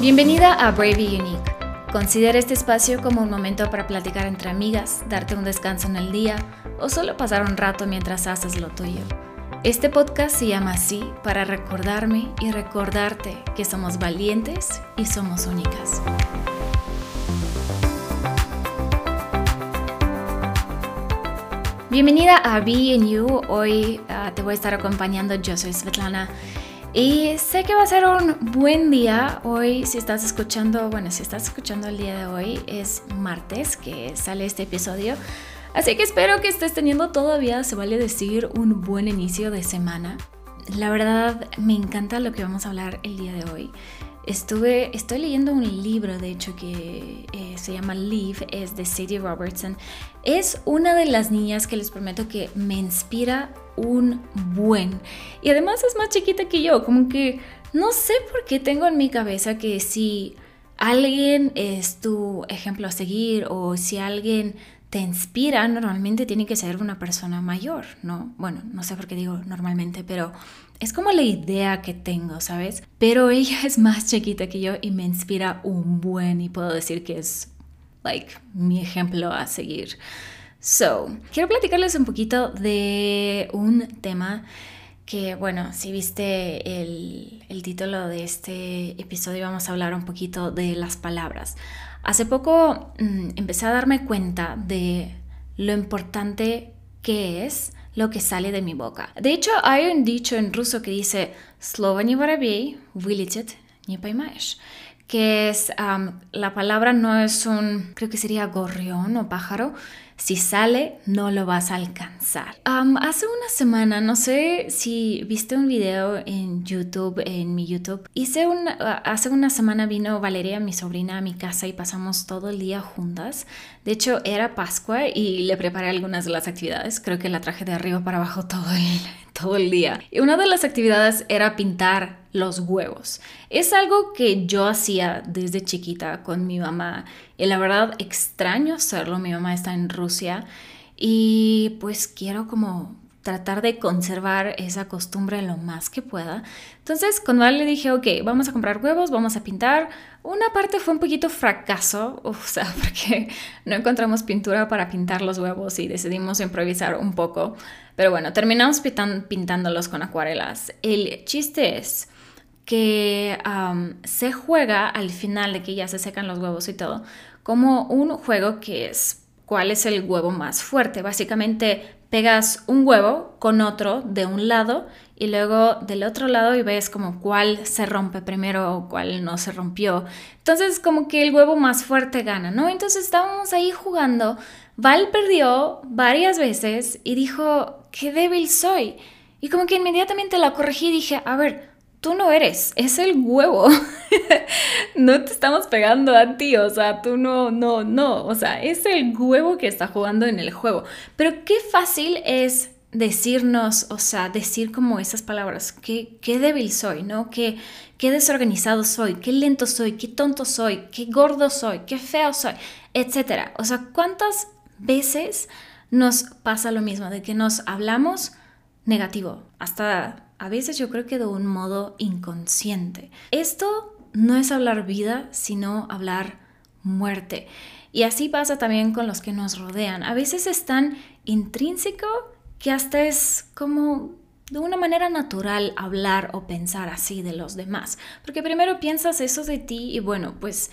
Bienvenida a Brave y Unique. Considera este espacio como un momento para platicar entre amigas, darte un descanso en el día o solo pasar un rato mientras haces lo tuyo. Este podcast se llama así para recordarme y recordarte que somos valientes y somos únicas. Bienvenida a Be in You. Hoy uh, te voy a estar acompañando. Yo soy Svetlana. Y sé que va a ser un buen día. Hoy, si estás escuchando, bueno, si estás escuchando el día de hoy, es martes que sale este episodio. Así que espero que estés teniendo todavía, se vale decir, un buen inicio de semana. La verdad, me encanta lo que vamos a hablar el día de hoy. Estuve, estoy leyendo un libro, de hecho, que eh, se llama Live, es de Sadie Robertson. Es una de las niñas que les prometo que me inspira un buen. Y además es más chiquita que yo, como que no sé por qué tengo en mi cabeza que si alguien es tu ejemplo a seguir o si alguien te inspira, normalmente tiene que ser una persona mayor, ¿no? Bueno, no sé por qué digo normalmente, pero es como la idea que tengo, ¿sabes? Pero ella es más chiquita que yo y me inspira un buen y puedo decir que es, like, mi ejemplo a seguir. So, quiero platicarles un poquito de un tema que, bueno, si viste el, el título de este episodio, vamos a hablar un poquito de las palabras. Hace poco mm, empecé a darme cuenta de lo importante que es lo que sale de mi boca. De hecho, hay un dicho en ruso que dice Slovo не воробей, вылетит, не поймаешь que es la palabra no es un, creo que sería gorrión o pájaro, si sale, no lo vas a alcanzar. hace una semana, no sé si viste un video en YouTube, en mi YouTube. Hice un, hace una semana vino Valeria, mi sobrina, a mi casa y pasamos todo el día juntas. De hecho, era Pascua y le preparé algunas de las actividades. Creo que la traje de arriba para abajo todo el, todo el día. Y una de las actividades era pintar los huevos. Es algo que yo hacía desde chiquita con mi mamá y la verdad extraño hacerlo. Mi mamá está en Rusia y pues quiero como tratar de conservar esa costumbre lo más que pueda. Entonces, con Val le dije, ok, vamos a comprar huevos, vamos a pintar. Una parte fue un poquito fracaso, o sea, porque no encontramos pintura para pintar los huevos y decidimos improvisar un poco. Pero bueno, terminamos pintándolos con acuarelas. El chiste es que se juega al final de que ya se secan los huevos y todo, como un juego que es cuál es el huevo más fuerte. Básicamente pegas un huevo con otro de un lado y luego del otro lado y ves como cuál se rompe primero o cuál no se rompió. Entonces como que el huevo más fuerte gana, ¿no? Entonces estábamos ahí jugando. Val perdió varias veces y dijo, qué débil soy. Y como que inmediatamente la corregí y dije, a ver, tú no eres, es el huevo. no te estamos pegando a ti, o sea, tú no, no, no, o sea, es el huevo que está jugando en el juego. Pero qué fácil es decirnos, o sea, decir como esas palabras, qué, débil soy, ¿no? Qué, qué desorganizado soy, qué lento soy, qué tonto soy, qué gordo soy, qué feo soy, etcétera. O sea, ¿cuántas veces nos pasa lo mismo, de que nos hablamos negativo, hasta a veces yo creo que de un modo inconsciente. Esto no es hablar vida, sino hablar muerte. Y así pasa también con los que nos rodean. A veces es tan intrínseco que hasta es como de una manera natural hablar o pensar así de los demás. Porque primero piensas eso de ti y bueno, pues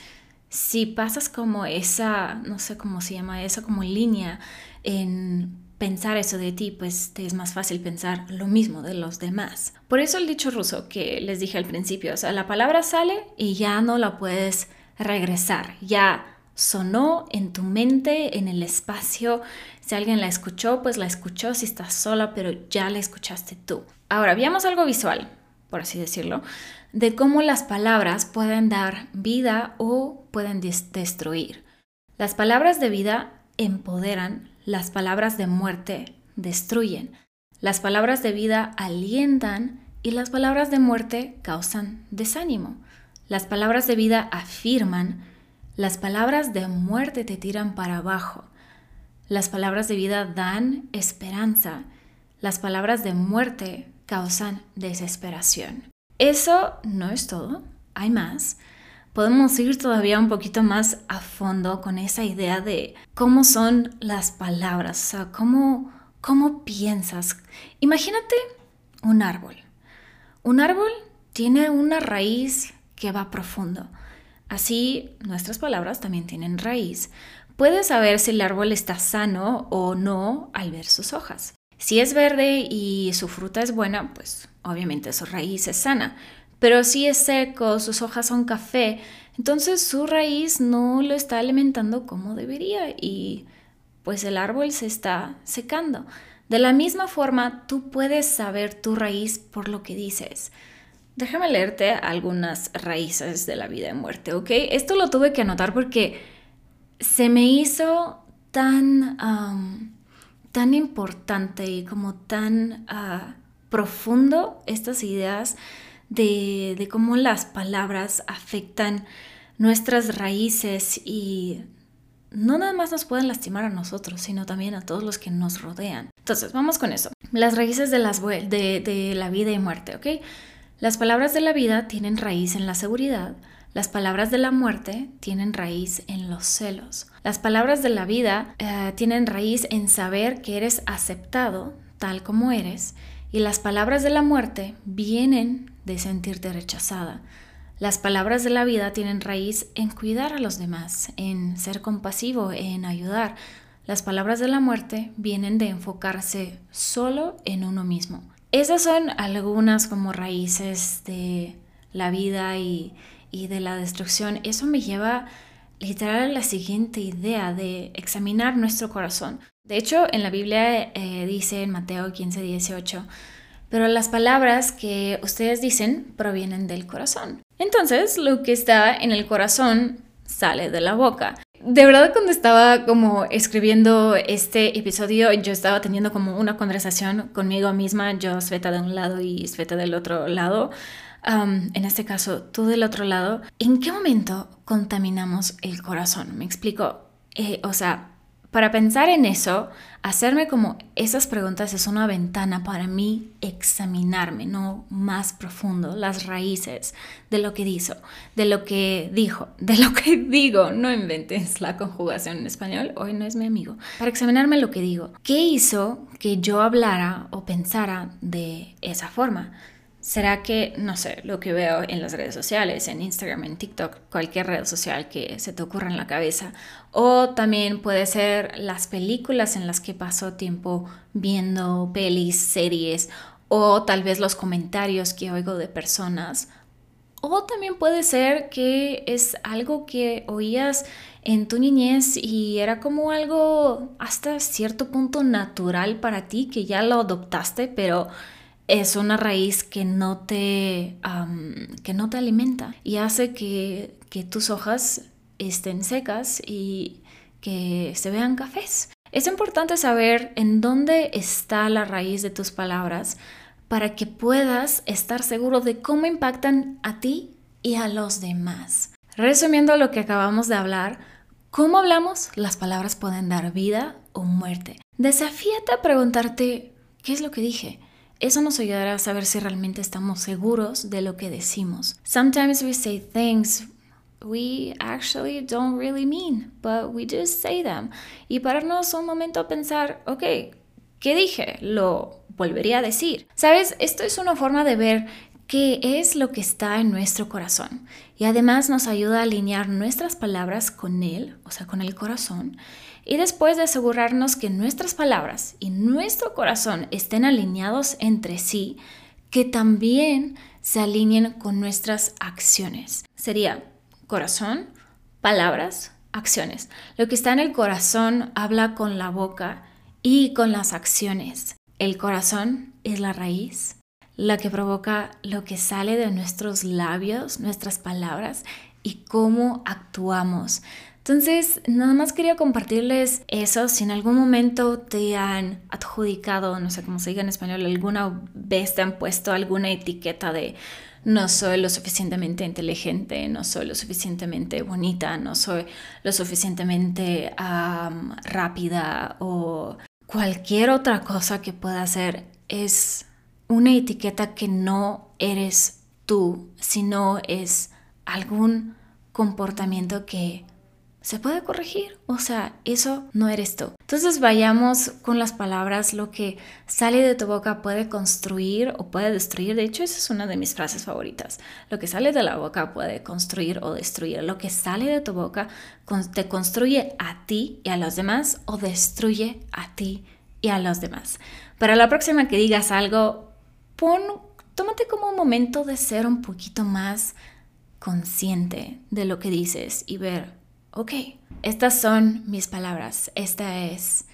si pasas como esa, no sé cómo se llama, esa como línea en pensar eso de ti, pues te es más fácil pensar lo mismo de los demás. Por eso el dicho ruso que les dije al principio, o sea, la palabra sale y ya no la puedes regresar, ya sonó en tu mente, en el espacio. Si alguien la escuchó, pues la escuchó si estás sola, pero ya la escuchaste tú. Ahora, veamos algo visual, por así decirlo, de cómo las palabras pueden dar vida o pueden destruir. Las palabras de vida empoderan, las palabras de muerte destruyen, las palabras de vida alientan y las palabras de muerte causan desánimo. Las palabras de vida afirman, las palabras de muerte te tiran para abajo. Las palabras de vida dan esperanza, las palabras de muerte causan desesperación. Eso no es todo, hay más podemos ir todavía un poquito más a fondo con esa idea de cómo son las palabras, o sea, cómo, cómo piensas. Imagínate un árbol. Un árbol tiene una raíz que va profundo. Así, nuestras palabras también tienen raíz. Puedes saber si el árbol está sano o no al ver sus hojas. Si es verde y su fruta es buena, pues obviamente su raíz es sana. Pero si es seco, sus hojas son café, entonces su raíz no lo está alimentando como debería y pues el árbol se está secando. De la misma forma, tú puedes saber tu raíz por lo que dices. Déjame leerte algunas raíces de la vida y muerte, ¿ok? Esto lo tuve que anotar porque se me hizo tan, tan importante y como tan ah, profundo estas ideas de, cómo las palabras afectan nuestras raíces y no nada más nos pueden lastimar a nosotros, sino también a todos los que nos rodean. Entonces, vamos con eso. Las raíces de, las, de, de la vida y muerte, ¿ok? Las palabras de la vida tienen raíz en la seguridad, las palabras de la muerte tienen raíz en los celos. Las palabras de la vida eh, tienen raíz en saber que eres aceptado tal como eres y las palabras de la muerte vienen de sentirte rechazada. Las palabras de la vida tienen raíz en cuidar a los demás, en ser compasivo, en ayudar. Las palabras de la muerte vienen de enfocarse solo en uno mismo. Esas son algunas como raíces de la vida y, de la destrucción. Eso me lleva literal la siguiente idea de examinar nuestro corazón. De hecho, en la Biblia eh, dice en Mateo 15, 18, pero las palabras que ustedes dicen provienen del corazón. Entonces, lo que está en el corazón sale de la boca. De verdad, cuando estaba como escribiendo este episodio, yo estaba teniendo como una conversación conmigo misma, yo Sveta de un lado y Sveta del otro lado. En este caso, tú del otro lado. ¿En qué momento contaminamos el corazón? Me explico. Eh, o sea, para pensar en eso, hacerme como esas preguntas es una ventana para mí examinarme, no más profundo, las raíces de lo que hizo, de lo que dijo, de lo que digo. No inventes la conjugación en español, hoy no es mi amigo. Para examinarme lo que digo, ¿qué hizo que yo hablara o pensara de esa forma? ¿Será que, no sé, lo que veo en las redes sociales, en Instagram, en TikTok, cualquier red social que se te ocurra en la cabeza? O también puede ser las películas en las que paso tiempo viendo pelis, series, o tal vez los comentarios que oigo de personas. O también puede ser que es algo que oías en tu niñez y era como algo hasta cierto punto natural para ti, que ya lo adoptaste, pero es una raíz que no te, que no te alimenta y hace que, que tus hojas estén secas y que se vean cafés. Es importante saber en dónde está la raíz de tus palabras para que puedas estar seguro de cómo impactan a ti y a los demás. Resumiendo lo que acabamos de hablar, ¿cómo hablamos? Las palabras pueden dar vida o muerte. Desafíate a preguntarte, ¿qué es lo que dije? Eso nos ayudará a saber si realmente estamos seguros de lo que decimos. Sometimes we say things we actually don't really mean, but we just say them. Y pararnos un momento a pensar, ok, ¿qué dije? Lo volvería a decir. Sabes, esto es una forma de ver qué es lo que está en nuestro corazón. Y además nos ayuda a alinear nuestras palabras con él, o sea, con el corazón y después de asegurarnos que nuestras palabras y nuestro corazón estén alineados entre sí, que también se alineen con nuestras acciones. Sería corazón, palabras, acciones. Lo que está en el corazón habla con la boca y con las acciones. El corazón es la raíz, la que provoca lo que sale de nuestros labios, nuestras palabras y cómo actuamos. Entonces, nada más quería compartirles eso. Si en algún momento te han adjudicado, no sé cómo se diga en español, alguna vez te han puesto alguna etiqueta de no soy lo suficientemente inteligente, no soy lo suficientemente bonita, no soy lo suficientemente rápida o cualquier otra cosa que pueda hacer, es una etiqueta que no eres tú, sino es algún comportamiento que se puede corregir. O sea, eso no eres tú. Entonces vayamos con las palabras. Lo que sale de tu boca puede construir o puede destruir. De hecho, esa es una de mis frases favoritas. Lo que sale de la boca puede construir o destruir. Lo que sale de tu boca te construye a ti y a los demás o destruye a ti y a los demás. Para la próxima que digas algo, pon, tómate como un momento de ser un poquito más consciente de lo que dices y ver, ok, estas son mis palabras, esta es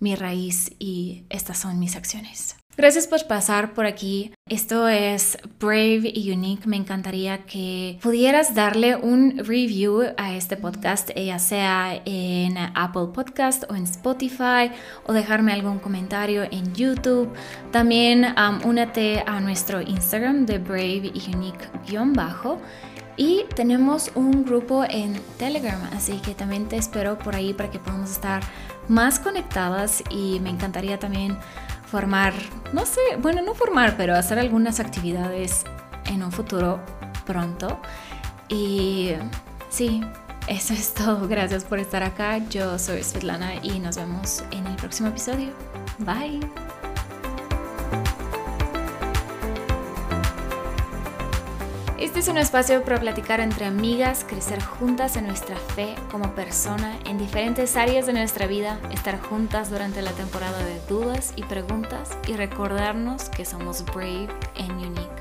mi raíz y estas son mis acciones. Gracias por pasar por aquí. Esto es Brave y Unique. Me encantaría que pudieras darle un review a este podcast, ya sea en Apple Podcast o en Spotify, o dejarme algún comentario en YouTube. También um, únete a nuestro Instagram de Brave y Unique-bajo. Y tenemos un grupo en Telegram, así que también te espero por ahí para que podamos estar más conectadas y me encantaría también formar, no sé, bueno, no formar, pero hacer algunas actividades en un futuro pronto. Y sí, eso es todo. Gracias por estar acá. Yo soy Svetlana y nos vemos en el próximo episodio. Bye. Este es un espacio para platicar entre amigas, crecer juntas en nuestra fe como persona en diferentes áreas de nuestra vida, estar juntas durante la temporada de dudas y preguntas y recordarnos que somos brave and unique.